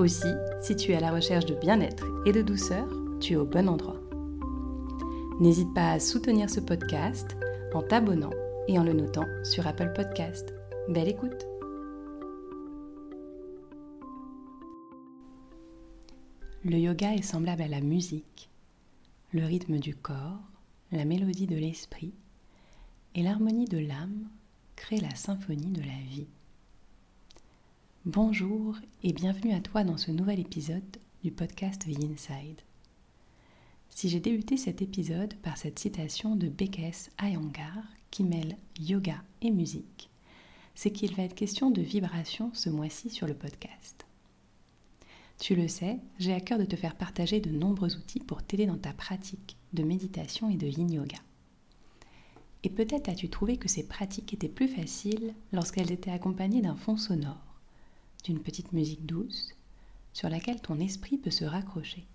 Aussi, si tu es à la recherche de bien-être et de douceur, tu es au bon endroit. N'hésite pas à soutenir ce podcast en t'abonnant et en le notant sur Apple Podcast. Belle écoute Le yoga est semblable à la musique, le rythme du corps, la mélodie de l'esprit et l'harmonie de l'âme créent la symphonie de la vie. Bonjour et bienvenue à toi dans ce nouvel épisode du podcast The Inside. Si j'ai débuté cet épisode par cette citation de B.K.S. Iyengar qui mêle yoga et musique, c'est qu'il va être question de vibration ce mois-ci sur le podcast. Tu le sais, j'ai à cœur de te faire partager de nombreux outils pour t'aider dans ta pratique de méditation et de yin yoga. Et peut-être as-tu trouvé que ces pratiques étaient plus faciles lorsqu'elles étaient accompagnées d'un fond sonore d'une petite musique douce sur laquelle ton esprit peut se raccrocher.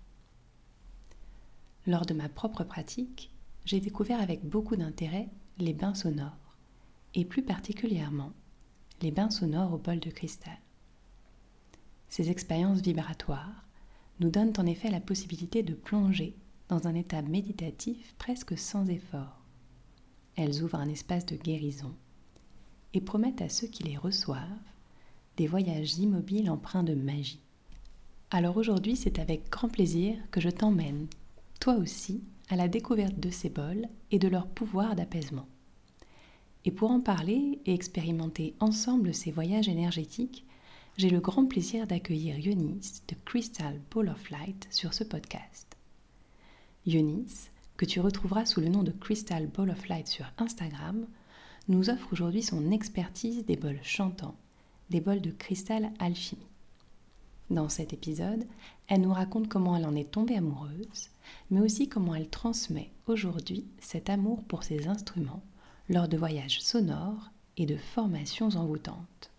Lors de ma propre pratique, j'ai découvert avec beaucoup d'intérêt les bains sonores, et plus particulièrement les bains sonores au bol de cristal. Ces expériences vibratoires nous donnent en effet la possibilité de plonger dans un état méditatif presque sans effort. Elles ouvrent un espace de guérison et promettent à ceux qui les reçoivent des voyages immobiles empreints de magie. Alors aujourd'hui, c'est avec grand plaisir que je t'emmène, toi aussi, à la découverte de ces bols et de leur pouvoir d'apaisement. Et pour en parler et expérimenter ensemble ces voyages énergétiques, j'ai le grand plaisir d'accueillir Yonis de Crystal Ball of Light sur ce podcast. Yonis, que tu retrouveras sous le nom de Crystal Ball of Light sur Instagram, nous offre aujourd'hui son expertise des bols chantants des bols de cristal alchimie. Dans cet épisode, elle nous raconte comment elle en est tombée amoureuse, mais aussi comment elle transmet aujourd'hui cet amour pour ses instruments lors de voyages sonores et de formations envoûtantes.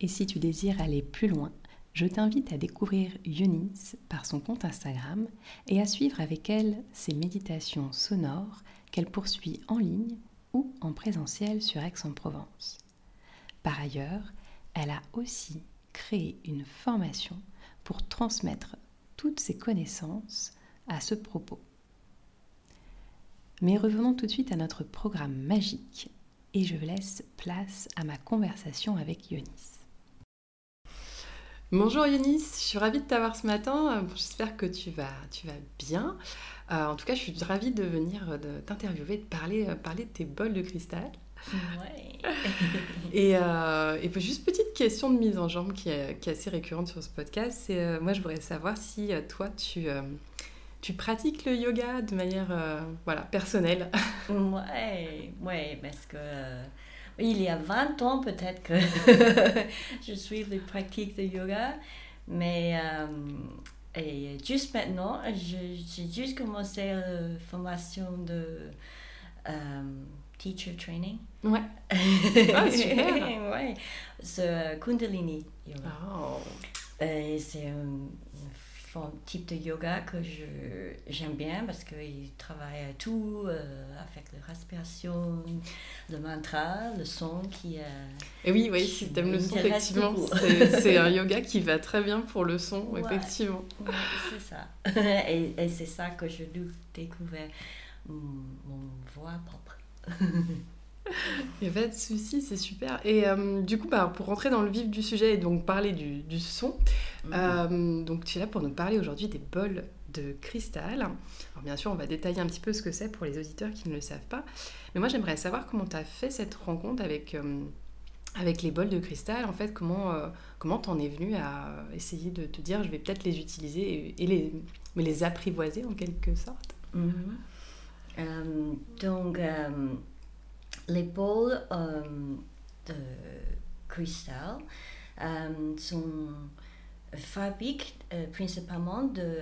Et si tu désires aller plus loin, je t'invite à découvrir Eunice par son compte Instagram et à suivre avec elle ses méditations sonores qu'elle poursuit en ligne ou en présentiel sur Aix-en-Provence. Par ailleurs, elle a aussi créé une formation pour transmettre toutes ses connaissances à ce propos. Mais revenons tout de suite à notre programme magique et je laisse place à ma conversation avec Yonis. Bonjour Yonis, je suis ravie de t'avoir ce matin. J'espère que tu vas, tu vas bien. Euh, en tout cas, je suis ravie de venir t'interviewer, de parler, parler de tes bols de cristal. Ouais. et, euh, et, juste petite question de mise en jambe qui est, qui est assez récurrente sur ce podcast. C'est euh, moi, je voudrais savoir si euh, toi, tu, euh, tu pratiques le yoga de manière voilà, personnelle. ouais, ouais, parce que il y a 20 ans peut-être que je suis les pratiques de yoga, mais et juste maintenant, j'ai juste commencé la formation de teacher training. Ouais. Ah, super. ouais. C'est Kundalini Yoga. Oh. c'est un, type de yoga que j'aime bien parce qu'il travaille tout euh, avec la respiration, le mantra, le son qui. Et oui, oui, si tu aimes le son, effectivement, c'est un yoga qui va très bien pour le son, effectivement. c'est ça. et, et c'est ça que je découvert mon voix propre. Il n'y a pas de souci, c'est super. Et euh, du coup, bah, pour rentrer dans le vif du sujet et donc parler du, du son, mhm. euh, donc tu es là pour nous parler aujourd'hui des bols de cristal. Alors bien sûr, on va détailler un petit peu ce que c'est pour les auditeurs qui ne le savent pas. Mais moi, j'aimerais savoir comment tu as fait cette rencontre avec, euh, avec les bols de cristal. En fait, comment comment t'en es venu à essayer de te dire, je vais peut-être les utiliser et, les, mais les apprivoiser en quelque sorte? Mhm. Euh, donc, euh, les bols euh, de cristal, sont fabriquent principalement de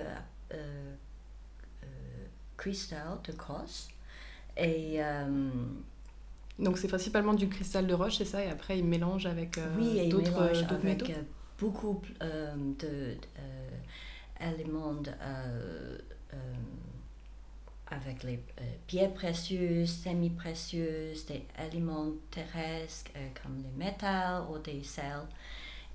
cristal de crosse. Et donc c'est principalement du cristal de roche, c'est ça? Et après ils mélangent avec oui, d'autres métaux? beaucoup d'éléments avec les euh, pierres précieuses, semi-précieuses, des éléments terrestres euh, comme les métals ou des sels.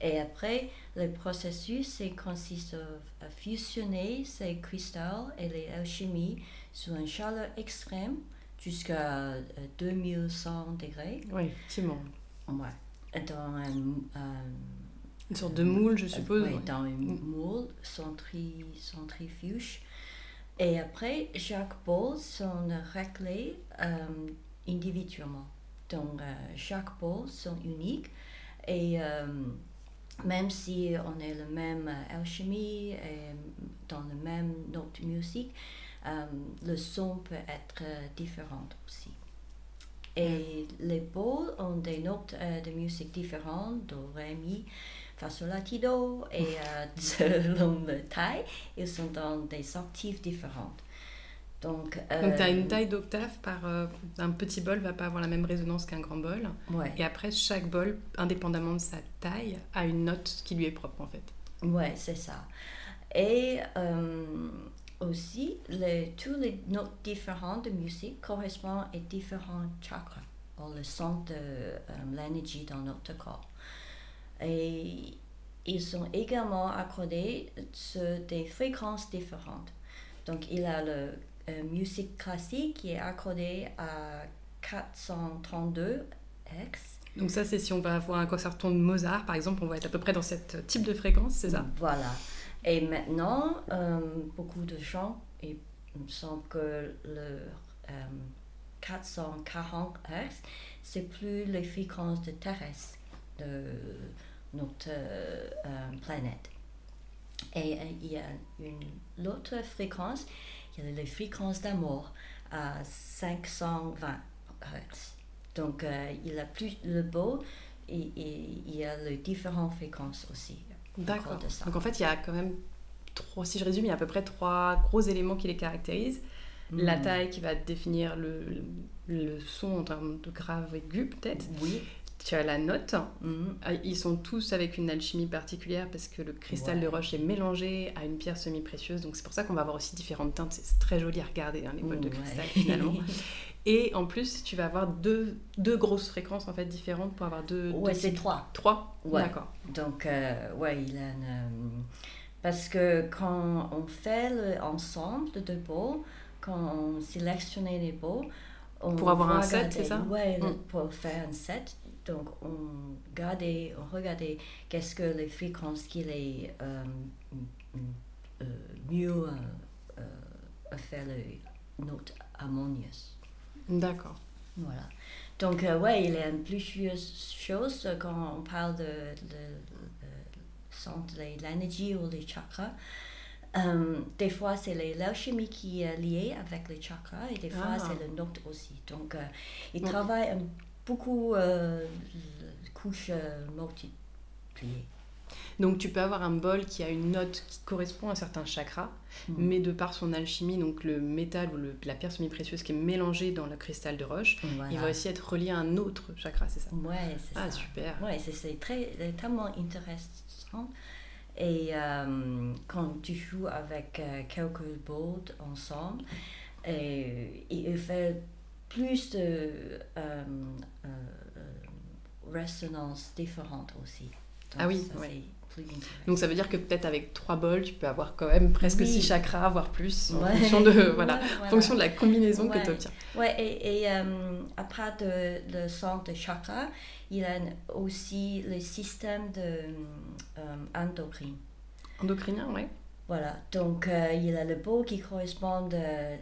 Et après, le processus consiste à fusionner ces cristaux et les alchimies sous une chaleur extrême jusqu'à 2100 euh, degrés. Oui, effectivement. Ouais. Dans un, une sorte de moule, je suppose. Oui, dans un mm. moule centrifuge et après, chaque bol sont réglés euh, individuellement. Donc, euh, chaque bol sont uniques. Et euh, même si on est le même alchimie et dans le même note musique, le son peut être différent aussi. Et les bols ont des notes de musique différentes, do, ré, mi latido et euh, selon la taille, ils sont dans des octaves différentes. Donc, euh, tu as une taille d'octave par euh, un petit bol va pas avoir la même résonance qu'un grand bol. Et après chaque bol, indépendamment de sa taille, a une note qui lui est propre en fait. Ouais, c'est ça. Et aussi, les, toutes les notes différentes de musique correspondent à différents chakras, ou le centre de l'énergie dans notre corps. Et ils sont également accordés sur des fréquences différentes. Donc, il a la musique classique qui est accordée à 432 Hz. Donc ça, c'est si on va avoir un concerto de Mozart, par exemple, on va être à peu près dans ce type de fréquence, c'est ça? Voilà. Et maintenant, euh, beaucoup de gens, il me semble que le 440 Hz, c'est plus les fréquences de terrestre, de notre euh, planète. Et euh, il y a une autre fréquence, il y a les fréquences d'amour à 520 Hz. Donc euh, il a plus le beau et, il y a les différentes fréquences aussi. D'accord. Donc en fait il y a quand même trois, si je résume, il y a à peu près trois gros éléments qui les caractérisent. La hmm. taille qui va définir le, le, son en termes de grave aigu peut-être. Oui tu as la note. Mhm. Ah, ils sont tous avec une alchimie particulière parce que le cristal de roche est mélangé à une pierre semi-précieuse. Donc c'est pour ça qu'on va avoir aussi différentes teintes. C'est très joli à regarder, hein, les bols de cristal finalement. Et en plus, tu vas avoir deux, deux grosses fréquences en fait différentes pour avoir deux. Ouais, c'est trois. Trois ouais. D'accord. Donc, euh, ouais, il a une. Euh, parce que quand on fait l'ensemble de deux bols, quand on sélectionne les bols, on pour avoir un set, c'est ça? Ouais, mm. pour faire un set, donc, on regardait, on regardait qu'est-ce que les fréquences qui les euh, euh, mieux euh, faire les notes harmonieuses. D'accord. Voilà. Donc, ouais, il y a plusieurs choses quand on parle de, de, de l'énergie ou les chakras. Des fois, c'est l'alchimie qui est liée avec les chakras et des fois, ah. c'est le note aussi. Donc, il travaille un beaucoup euh, de couches euh, multipliées. Donc tu peux avoir un bol qui a une note qui correspond à un certain chakra, mm. mais de par son alchimie, donc le métal ou le, la pierre semi-précieuse qui est mélangée dans le cristal de roche, il va aussi être relié à un autre chakra, c'est ça? Ouais, c'est ah, super. Ouais, c'est très, tellement intéressant. Et euh, quand tu joues avec quelques bols ensemble, et, il fait plus de euh, euh, euh, résonances différentes aussi. Ah oui, Donc ça veut dire que peut-être avec trois bols, tu peux avoir quand même presque six chakras, voire plus, en fonction de, voilà, fonction de la combinaison que tu obtiens. Ouais, et, et après de, le centre de chakras, il a aussi le système de, endocrin. Endocrinien, oui. Voilà, donc euh, il a le beau qui correspond euh,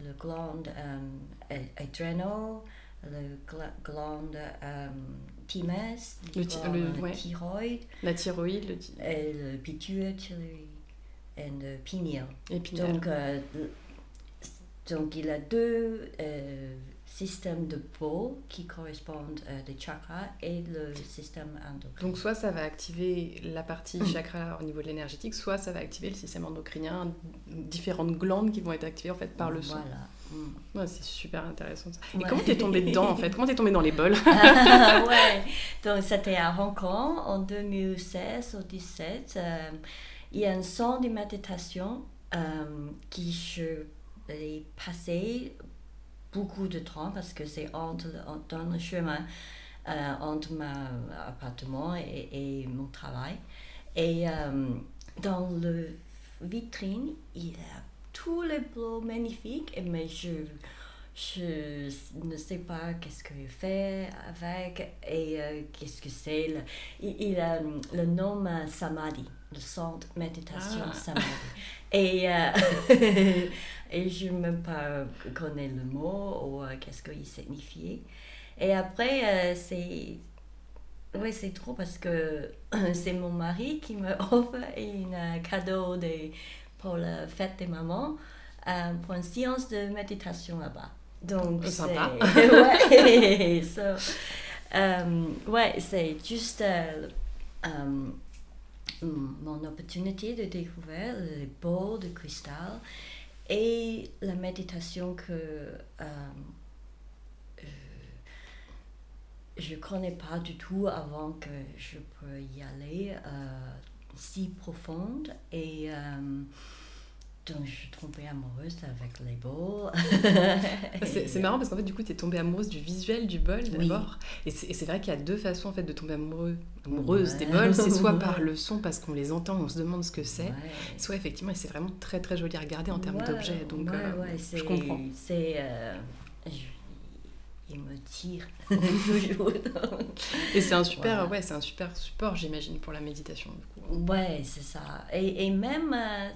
le, le glande euh, adréno, le glande euh, thymus, le, le, thyroïde, la thyroïde, le, et le pituitary et le pineal. Et donc, donc il a deux système de peau qui correspondent euh, des chakras et le système endocrinien. Donc soit ça va activer la partie mm. chakra au niveau de l'énergétique, soit ça va activer le système endocrinien, différentes glandes qui vont être activées en fait par le son. Voilà. Mm. c'est super intéressant. Et comment t'es tombée dedans en fait? Comment t'es tombée dans les bols? Ouais, donc c'était à Hong Kong en 2016 ou 2017. Euh, il y a un son de méditation euh, qui je l'ai passé beaucoup de temps parce que c'est entre, dans le chemin euh, entre mon appartement et, mon travail. Et euh, dans le vitrine, il y a tous les bleus magnifiques, mais je, je ne sais pas qu'est-ce qu'il fait avec et euh, qu'est-ce que c'est. Il, il, a le nom Samadhi, le centre méditation ah. Samadhi. Et, et je ne même pas connais le mot ou euh, qu'est-ce qu'il signifiait. Et après, euh, c'est oui, c'est trop parce que c'est mon mari qui me offre un cadeau de, pour la fête des mamans euh, pour une séance de méditation là-bas. Donc, c'est ouais, ouais c'est juste mon opportunité de découvrir les beaux de cristal et la méditation que euh, je ne connais pas du tout avant que je peux y aller, euh, si profonde. Et euh, donc, je suis tombée amoureuse avec les bols. c'est marrant parce qu'en fait, du coup, tu es tombée amoureuse du visuel du bol d'abord. Et c'est vrai qu'il y a deux façons en fait, de tomber amoureux, amoureuse des bols. C'est soit par le son parce qu'on les entend on se demande ce que c'est, soit effectivement, et c'est vraiment très très joli à regarder en termes d'objets. Donc, euh, je comprends. C'est. Euh, il me tire toujours. et c'est un super, ouais, c'est un super support, j'imagine, pour la méditation. Du coup. Ouais, c'est ça. Et, et même. Euh,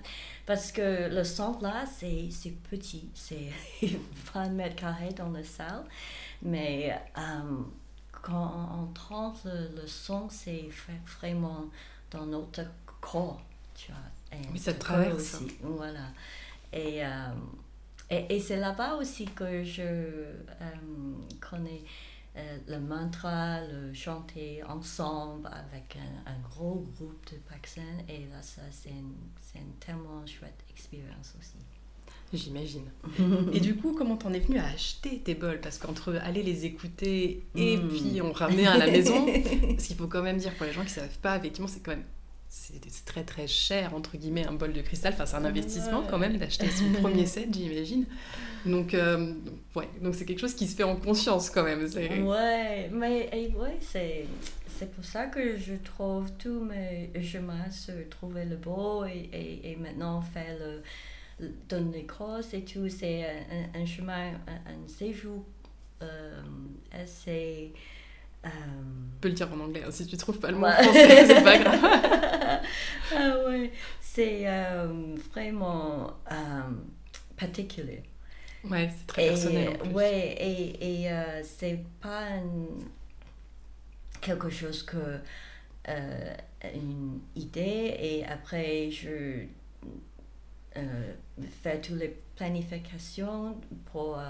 parce que le centre là, c'est petit, c'est 20 mètres carrés dans la salle. Mais euh, quand on entend le, son, c'est vraiment dans notre corps. Tu vois. Et ça traverse. Aussi. Voilà. Et, euh, et, et c'est là-bas aussi que je euh, connais euh, le mantra, le chanter ensemble avec un, gros groupe de personnes. Et là, ça, c'est une, tellement chouette expérience aussi. J'imagine. et du coup, comment t'en es venu à acheter tes bols? Parce qu'entre aller les écouter et hmm. puis on ramener à la maison, parce qu'il faut quand même dire pour les gens qui ne savent pas, effectivement, c'est quand même c'est très très cher entre guillemets un bol de cristal. Enfin c'est un investissement quand même d'acheter son premier set j'imagine. Donc euh, ouais donc c'est quelque chose qui se fait en conscience quand même ouais mais ouais c'est c'est pour ça que je trouve tous mes chemins se trouver le beau et, et, et maintenant faire le, donner les crosses et tout c'est un, un, chemin un, séjour euh, assez euh... peux le dire en anglais, hein, si tu trouves pas le mot français, c'est pas grave. ah ouais, c'est euh, vraiment euh, particulier. Ouais, c'est très personnel. En plus. Ouais, et, et euh, c'est pas quelque chose que une idée et après je fais toutes les planifications pour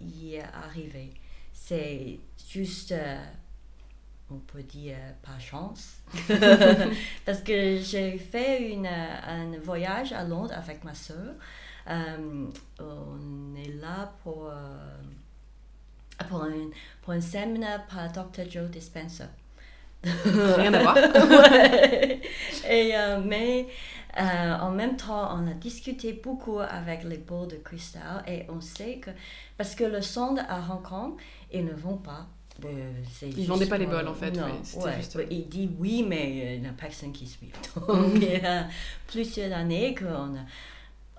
y arriver c'est juste, euh, on peut dire, pas chance. Parce que j'ai fait une, un voyage à Londres avec ma soeur. Euh, on est là pour, euh, pour, un, pour un séminaire par Dr. Joe Dispenza. Rien à voir. Et, mais en même temps, on a discuté beaucoup avec les boules de cristal et on sait que, parce que le son à Hong Kong, ils ne vont pas. Euh, ils vendaient pas les bols en fait. Il dit oui, mais euh, il n'y a personne qui suit. Donc, il y a plusieurs années qu'on a,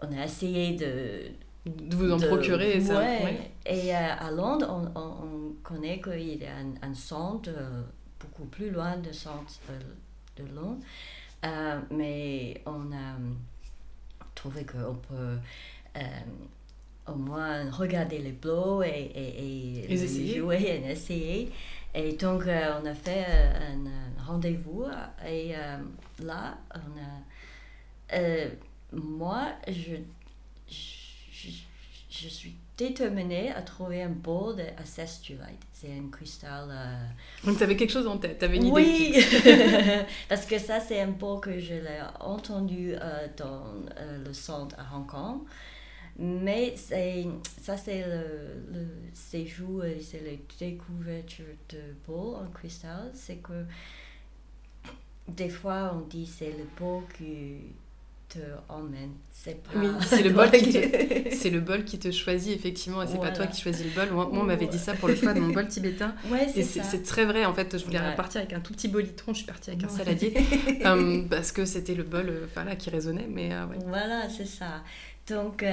on a essayé de. De vous en procurer, ça. Et euh, à Londres, on, on, connaît qu'il y a un, un, centre beaucoup plus loin du centre de, Londres. mais on a trouvé qu'on peut au moins regarder les blocs et, et, et jouer et essayer. Et donc, euh, on a fait euh, un, rendez-vous et euh, là, on a, moi, je, je suis déterminée à trouver un bol de acestulite. C'est un cristal. Euh, Donc tu avais quelque chose en tête, tu avais une idée. Oui, parce que ça c'est un bol que je l'ai entendu euh, dans euh, le centre à Hong Kong. Mais ça c'est le, le séjour, c'est la découverte de bol en cristal. C'est que des fois on dit c'est le bol qui te emmène. C'est Oui, c'est le, bol qui te, c'est le bol qui te choisit, effectivement, et c'est pas toi qui choisis le bol. Moi, on m'avait dit ça pour le choix de mon bol tibétain. Ouais, et c'est très vrai, en fait. Je voulais repartir avec un tout petit bolitron, je suis partie avec un saladier, euh, parce que c'était le bol euh, qui résonnait. Mais, euh, Voilà, c'est ça. Donc,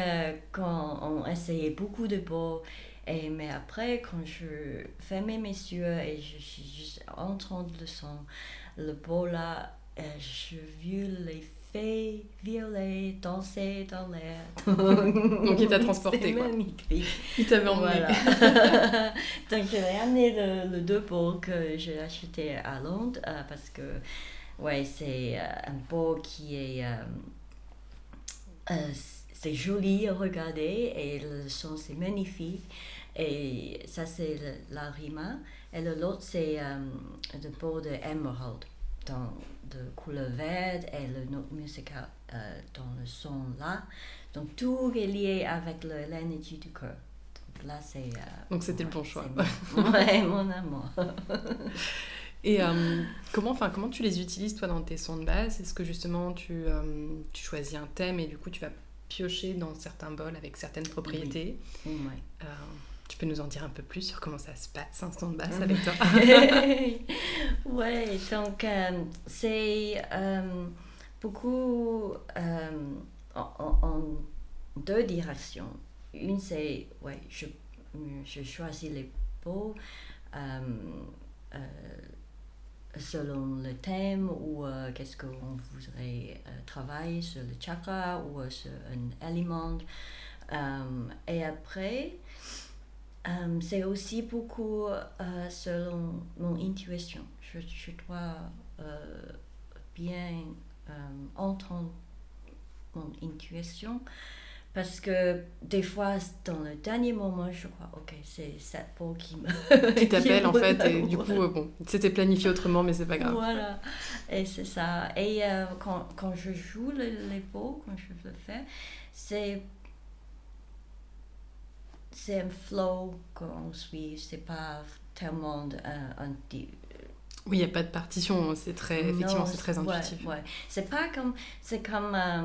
quand on essayait beaucoup de bols, et, mais après, quand je fermais mes yeux et je suis juste en train de le sang, le bol là, je vu les fées violet danser dans l'air. Donc il t'a transporté quoi. magnifique. Il t'avait emmené. Donc j'ai amené le, le deux pots que j'ai acheté à Londres euh, parce que ouais c'est euh, un pot qui est euh, c'est joli à regarder et le son c'est magnifique et ça c'est la rima et l'autre c'est le pot de Emerald de couleur verte et le note musical euh, dans le son là. Donc tout est lié avec l'énergie du cœur. Donc là c'est. Euh, Donc c'était le bon choix. Mon, ouais, mon amour. Et euh, comment, enfin, comment tu les utilises toi dans tes sons de base? Est-ce que justement tu, tu, choisis un thème et du coup tu vas piocher dans certains bols avec certaines propriétés? Oui. Tu peux nous en dire un peu plus sur comment ça se passe, un basse avec toi Ouais, donc euh, c'est euh, beaucoup euh, en, deux directions. Une, c'est, ouais, je, je choisis les pots selon le thème ou qu'est-ce qu'on voudrait travailler sur le chakra ou sur un aliment. et après, euh, c'est aussi beaucoup euh, selon mon intuition. Je, je dois euh, bien entendre mon intuition parce que des fois, dans le dernier moment, je crois, ok, c'est cette peau qui me. qui t'appelle en fait, et du coup, bon, c'était planifié autrement, mais c'est pas grave. Voilà, et c'est ça. Et quand, quand, je joue les, les peaux, quand je le fais, c'est c'est un flow qu'on suit, c'est pas tellement un, un oui, il n'y a pas de partition, c'est très, effectivement, c'est très intuitif. Ouais, C'est pas comme, c'est comme euh,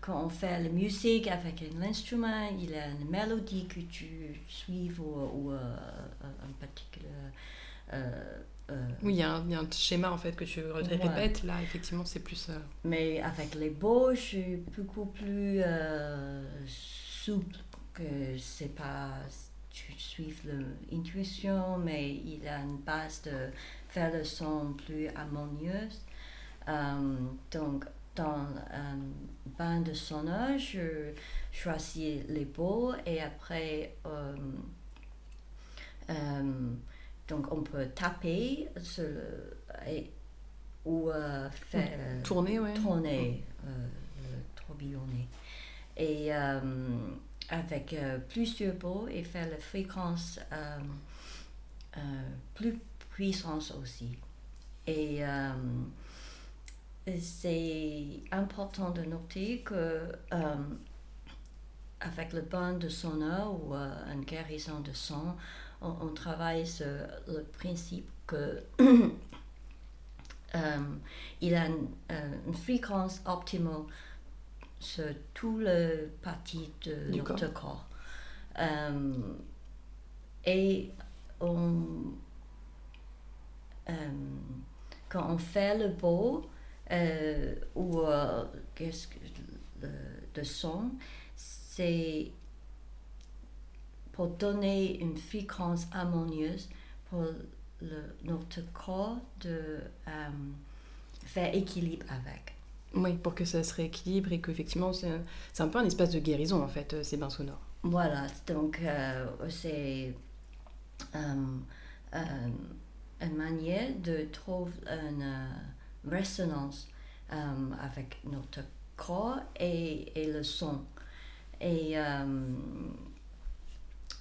quand on fait la musique avec un instrument, il y a une mélodie que tu suives ou, euh, un particulier. Euh, oui, il y, a un schéma en fait que tu répètes. Là, effectivement, c'est plus. Mais avec les beaux, je suis beaucoup plus souple que c'est pas tu suives l'intuition, mais il a une base de faire le son plus harmonieuse. Euh, donc, dans un bande sonore, je choisis les beaux et après, euh, euh, donc on peut taper sur et, ou faire tourner, ouais. tourner, tourbillonner. Et avec euh, plusieurs beaux et faire la fréquence euh, euh, plus puissante aussi. Et c'est important de noter que avec le bande de sonore ou une guérison de son, on, travaille sur le principe que il a une fréquence optimale sur tout le parti de notre corps. Euh, et on, euh, quand on fait le beau euh, ou qu'est-ce que le, son, c'est pour donner une fréquence harmonieuse pour le, notre corps de faire équilibre avec. Oui, pour que ça se rééquilibre et qu'effectivement, c'est un, peu un espace de guérison, en fait, euh, ces bains sonores. Voilà, donc euh, c'est euh, une manière de trouver une résonance avec notre corps et, et, le son. Et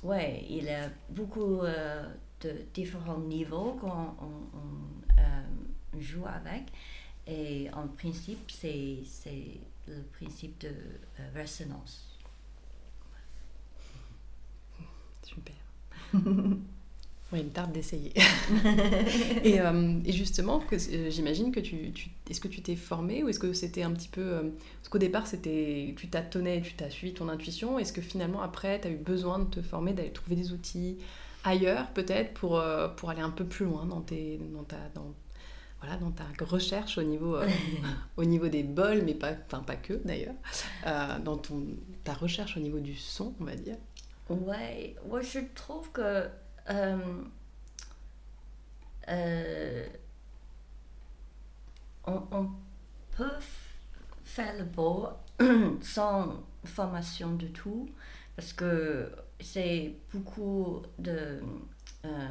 ouais, il y a beaucoup de différents niveaux qu'on on, joue avec. Et en principe, c'est le principe de résonance. Super. Oui, une tarde d'essayer. et, euh, et, justement, euh, j'imagine que tu, tu est-ce que tu t'es formé ou est-ce que c'était un petit peu... Euh, parce qu'au départ, c'était tu tâtonnais, tu t'as suivi ton intuition. Est-ce que finalement, après, tu as eu besoin de te former, d'aller trouver des outils ailleurs peut-être pour, pour aller un peu plus loin dans, tes, dans, ta, voilà, dans ta recherche au niveau, au niveau des bols, mais pas, pas que d'ailleurs, dans ton, ta recherche au niveau du son, on va dire Ouais, moi je trouve que euh, euh, on, peut faire le beau sans formation du tout, parce que c'est beaucoup de euh,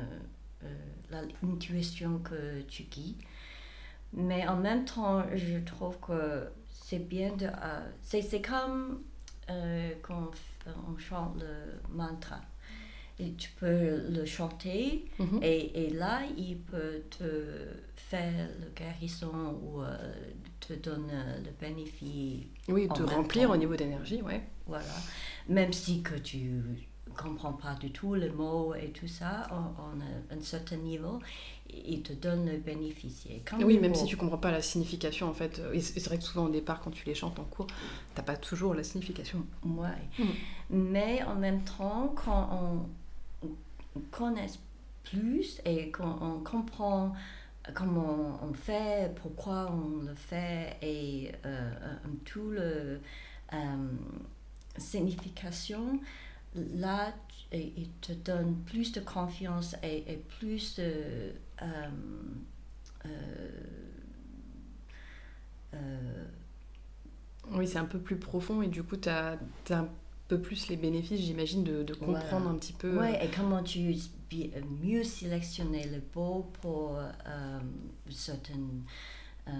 l'intuition que tu guides. Mais en même temps, je trouve que c'est bien de... c'est comme quand on chante le mantra et tu peux le chanter mhm. et, et, là il peut te faire le guérison ou euh, te donner le bénéfice. Oui, te remplir au niveau d'énergie, ouais. Voilà. Même si que tu comprends pas du tout les mots et tout ça, en, un certain niveau, il te donne le bénéfice. oui, même si tu comprends pas la signification, en fait, c'est vrai que souvent au départ, quand tu les chantes en cours, t'as pas toujours la signification. Ouais. Mm. Mais en même temps, quand on connaisse plus et qu'on comprend comment on fait, pourquoi on le fait et euh, tout le euh, signification, là, il te donne plus de confiance et, plus de... Euh, oui, c'est un peu plus profond et du coup, tu as, as, peu plus les bénéfices, j'imagine, de, de, comprendre un petit peu. Oui, et comment tu mieux sélectionner le beau pour euh, certaines euh,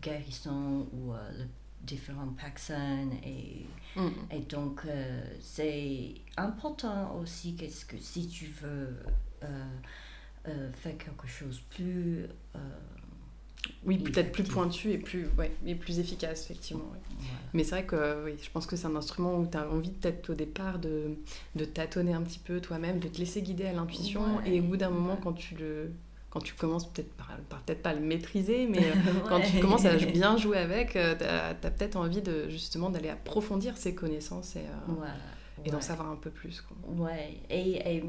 guérisons ou euh, différentes personnes. Et, mm. et donc, euh, c'est important aussi que si tu veux faire quelque chose plus oui, peut-être plus pointu et plus, ouais, et plus efficace, effectivement. Mais c'est vrai que oui, je pense que c'est un instrument où tu as envie peut-être au départ de, de tâtonner un petit peu toi-même, de te laisser guider à l'intuition. et au bout d'un moment, quand tu le quand tu commences peut-être par, peut-être pas à le maîtriser, mais euh, quand tu commences à bien jouer avec, euh, tu as, peut-être envie de justement d'aller approfondir ces connaissances et, euh, et d'en savoir un peu plus. Quoi. Ouais, et, et,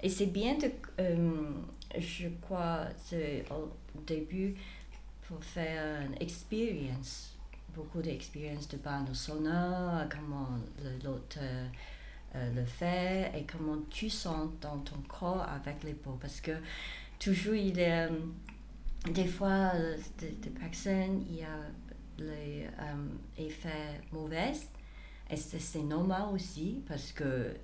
et c'est bien de, je crois, au début, pour faire une expérience, beaucoup d'expériences de bande sonore, comment l'autre euh, le fait et comment tu sens dans ton corps avec les peaux. Parce que toujours, il y a des fois euh, des, personnes, il y a les euh, effets mauvais. Et c'est normal aussi parce que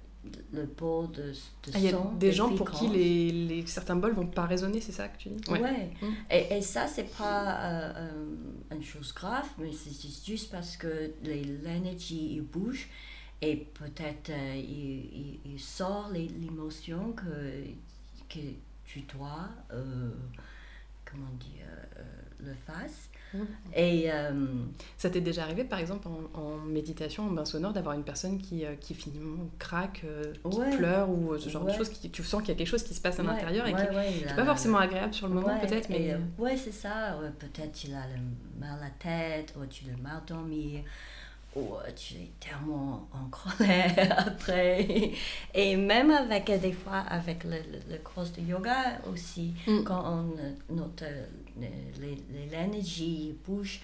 le bol de, de ah, Il y a des gens pour qui les, les, certains bols vont pas résonner, c'est ça que tu dis? Ouais. ouais. Mmh. Et, et, ça, c'est pas euh, euh, une chose grave, mais c'est juste parce que l'énergie bouge et peut-être euh, il, il, sort l'émotion que, que tu dois, comment dire, le face. Mmh. Et euh, ça t'est déjà arrivé, par exemple, en, méditation, en bain sonore, d'avoir une personne qui, euh, qui finalement craque, euh, qui pleure ou ce genre de choses, qui, tu sens qu'il y a quelque chose qui se passe à l'intérieur et qui n'est pas forcément agréable sur le moment, peut-être. Mais... ouais, c'est ça. peut-être tu as le mal à la tête ou tu as mal dormir ou tu es tellement en colère après. Et même avec, des fois, avec le, le, cours de yoga aussi, mm. quand on, notre l'énergie bouge,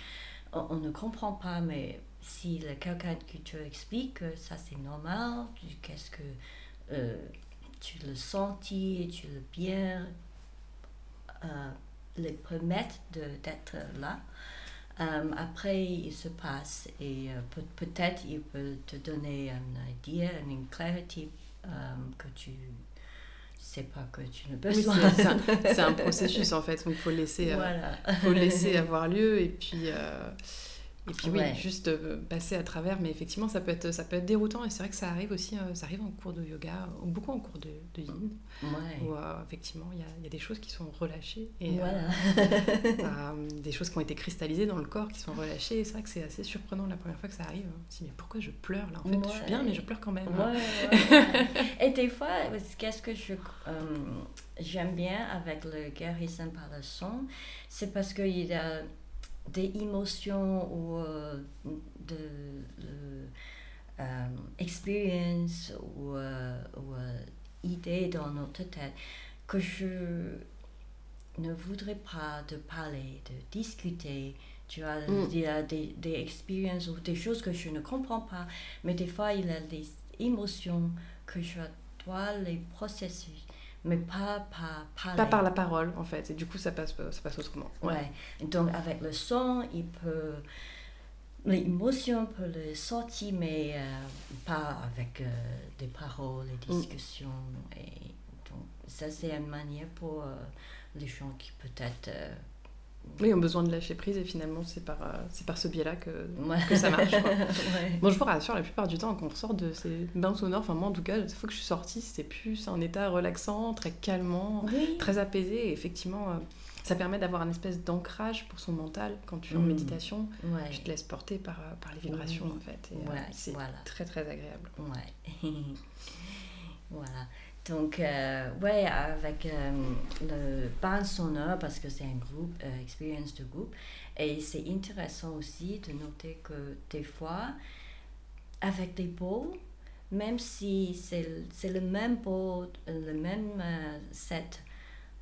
on, ne comprend pas, mais si quelqu'un qui te explique que ça c'est normal, qu'est-ce que euh, tu le senti, tu le bien, euh, les permettre d'être là. Euh, après, il se passe et euh, peut-être il peut te donner une idée, une clarté que tu sais pas que tu ne peux c'est un, processus en fait, donc il faut laisser, euh, faut laisser avoir lieu et puis, Et puis oui, juste euh, passer à travers, mais effectivement, ça peut être, ça peut être déroutant. Et c'est vrai que ça arrive aussi, euh, ça arrive en cours de yoga, ou beaucoup en cours de, de yin, où euh, effectivement, il y a, y a, des choses qui sont relâchées. Et, voilà. des choses qui ont été cristallisées dans le corps, qui sont relâchées. Et c'est vrai que c'est assez surprenant la première fois que ça arrive. Se dit, mais pourquoi je pleure là? En fait, je suis bien, mais je pleure quand même. et des fois, qu'est-ce que je j'aime bien avec le guérison par le son, c'est parce qu'il y a des émotions ou euh, de, euh, expériences ou, euh, ou idées dans notre tête que je ne voudrais pas de parler, de discuter. Tu vois, mm. il y a des, des expériences ou des choses que je ne comprends pas, mais des fois il y a des émotions que je dois les processer mais pas par Pas par la parole, en fait. Et du coup, ça passe, ça passe autrement. Ouais. Donc, avec le son, il peut... L'émotion peut le sortir, mais euh, pas avec euh, des paroles et mm. discussions. Et donc, ça, c'est une manière pour euh, les gens qui peut-être oui, ont besoin de lâcher prise et finalement c'est par, euh, c'est par ce biais-là que, que ça marche. Bon, je vous rassure, la plupart du temps, quand on ressort de ces bains sonores, enfin moi en tout cas, la fois que je suis sortie, c'était plus un état relaxant, très calmant, très apaisé. Et effectivement, euh, ça permet d'avoir un espèce d'ancrage pour son mental quand tu es en mm. méditation. Tu te laisses porter par, euh, par les vibrations en fait. Et c'est très très agréable. Ouais. voilà. Donc, euh, ouais, avec euh, le band sonore, parce que c'est un groupe, euh, expérience de groupe, et c'est intéressant aussi de noter que des fois, avec des boules, même si c'est le même bowl, le même set,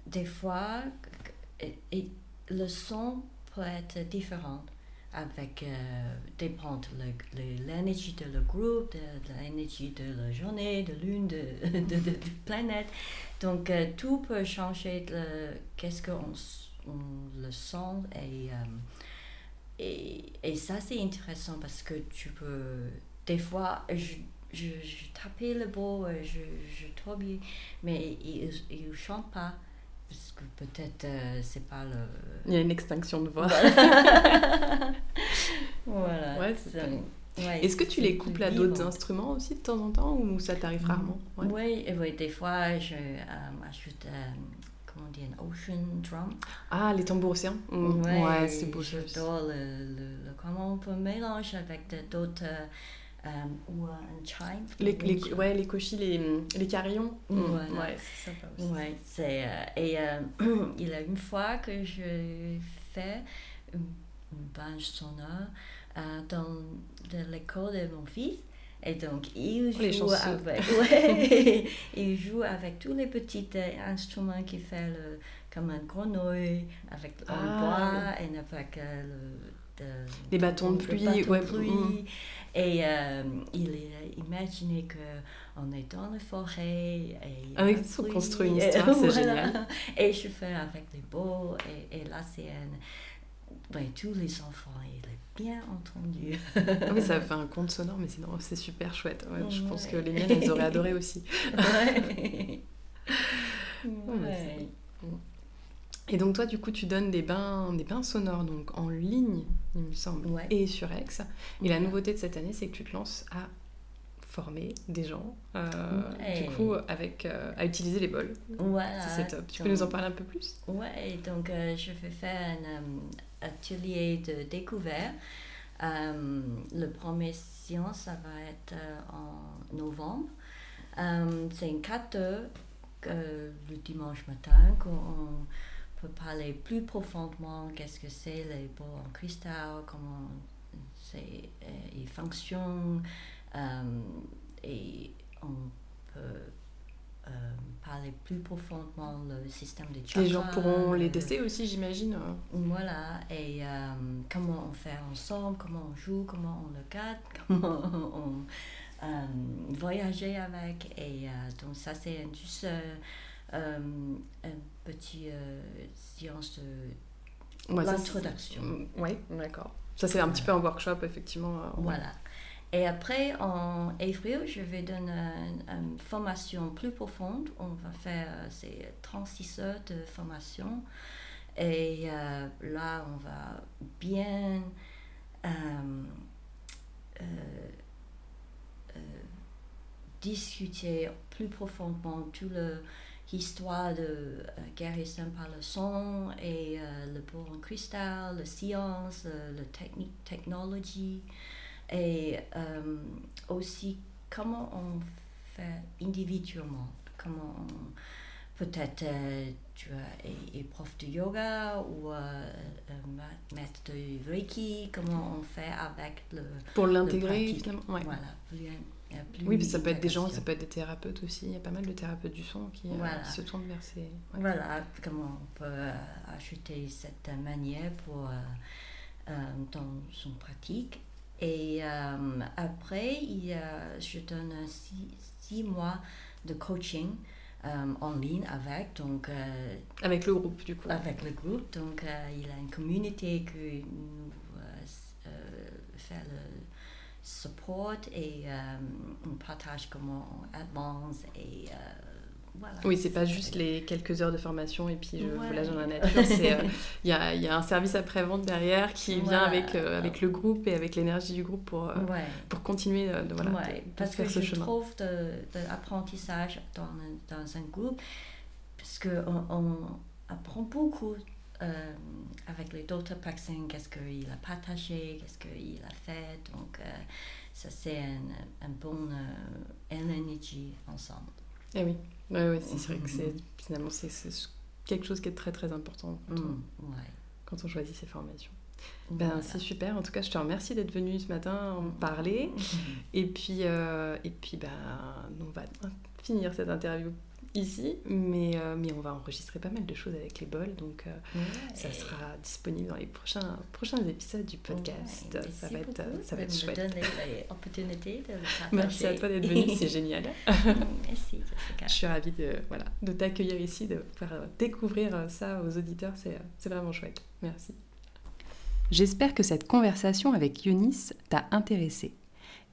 des fois, et le son peut être différent avec euh, dépend de l'énergie de le groupe, de, l'énergie de la journée, de lune, de, de, planète. Donc euh, tout peut changer qu'est-ce qu'on on le sent et, euh, et, et, ça c'est intéressant parce que tu peux des fois je, je, tapais le beau, je, je tourbillais, mais il ne chante pas parce que peut-être euh, c'est pas le. Il y a une extinction de voix. voilà. Ouais, Est-ce que tu les couples à d'autres instruments aussi de temps en temps ou ça t'arrive rarement? Oui, oui, des fois je euh, ajoute, euh, comment dire, un ocean drum. Ah, les tambours océans mm. Ouais, c'est beau. J'adore le, le, le, comment on peut mélanger avec d'autres euh, ou un chime. Les, les, ouais, les cochis, les, les carillons. Mm. Ouais, c'est sympa aussi. Ouais, c'est, euh, et euh, il y a une fois que je fais une, une bange sonore dans l'école de mon fils. Et donc, il joue, avec, ouais, il joue avec tous les petits instruments qu'il fait, le, comme un grenouille, avec le ah, bois et avec le, les bâtons de pluie. Bâtons ouais. de pluie. Mm. Et euh, il imaginait qu'on est dans la forêt. Et ah ils ont construit une histoire, c'est génial. Et je fais avec les beaux, et, et là, c'est un. Ben, tous les enfants, il est bien entendu. ah oui, ça fait un conte sonore, mais c'est super chouette. Ouais, je pense que les miennes, elles auraient adoré aussi. ouais. ouais. Et donc toi, du coup, tu donnes des bains, des bains sonores donc en ligne, il me semble, et sur Aix. Et la nouveauté de cette année, c'est que tu te lances à former des gens, euh, du coup, avec, euh, à utiliser les bols. Voilà. C'est top. Tu peux nous en parler un peu plus? Ouais, donc euh, je vais faire un atelier de découverte. le premier séance, ça va être en novembre. c'est une 4 heures le dimanche matin qu'on parler plus profondément qu'est-ce que c'est les beaux en cristal, comment c'est, euh, ils fonctionnent euh, et on peut euh, parler plus profondément le système des chakras. Les gens pourront les tester aussi, j'imagine. Voilà, et comment on fait ensemble, comment on joue, comment on le garde, comment on, voyager avec. Et donc ça, c'est juste euh, un petit euh, séance de l'introduction. Oui, d'accord. Ça, c'est un petit peu un workshop, effectivement. Euh, voilà. Et après, en avril, je vais donner une, formation plus profonde. On va faire ces 36 heures de formation. Et là, on va bien discuter plus profondément toute l'histoire de Gary par le son et le bourg en cristal, la science, la technique, technologie et aussi comment on fait individuellement, comment peut-être euh, tu es, prof de yoga ou euh, euh, maître de Reiki, comment on fait avec le. Pour l'intégrer, finalement. Voilà, oui, ça peut être des gens, ça peut être des thérapeutes aussi. Il y a pas mal de thérapeutes du son qui, se tournent vers ces. Voilà, comment on peut ajouter cette manière pour, dans son pratique. Et après, il, je donne six, six mois de coaching euh, en ligne avec. Donc, euh, avec le groupe, du coup. Avec le groupe. Donc, euh, il a une communauté que nous fait le support et on partage comment on avance et oui, c'est pas juste les quelques heures de formation et puis je vous lâche dans la nature. Euh, il y, a, y, a, un service après-vente derrière qui vient avec, euh, avec le groupe et avec l'énergie du groupe pour, euh, pour continuer de, voilà, parce faire que ce je trouve de, l'apprentissage dans, dans, un groupe, parce qu'on on apprend beaucoup avec les d'autres personnes, qu'est-ce qu'il a partagé, qu'est-ce qu'il a fait. Donc, ça, c'est un, un bon énergie ensemble. Eh oui. Ouais, ouais, c'est vrai que c'est finalement c'est quelque chose qui est très très important quand, on, mm, quand on choisit ses formations. Ben, C'est super. En tout cas, je te remercie d'être venu ce matin en parler. Et puis, euh, et puis ben, on va finir cette interview ici, mais, euh, mais on va enregistrer pas mal de choses avec les bols, donc euh, ça sera disponible dans les prochains, prochains épisodes du podcast. ça, va être, ça va être chouette. l'opportunité de Merci à toi d'être venu, c'est génial. Merci, Je suis ravie de, voilà, de t'accueillir ici, de faire découvrir ça aux auditeurs, c'est vraiment chouette. Merci. J'espère que cette conversation avec Yonis t'a intéressé.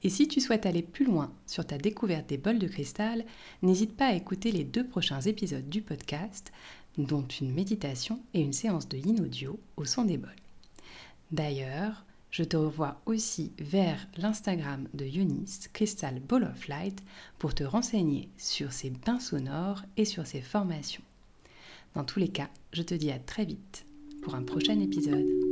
Et si tu souhaites aller plus loin sur ta découverte des bols de cristal, n'hésite pas à écouter les deux prochains épisodes du podcast, dont une méditation et une séance de yin audio au son des bols. D'ailleurs, je te revois aussi vers l'Instagram de Yunis, Crystal Ball of Light, pour te renseigner sur ses bains sonores et sur ses formations. Dans tous les cas, je te dis à très vite pour un prochain épisode.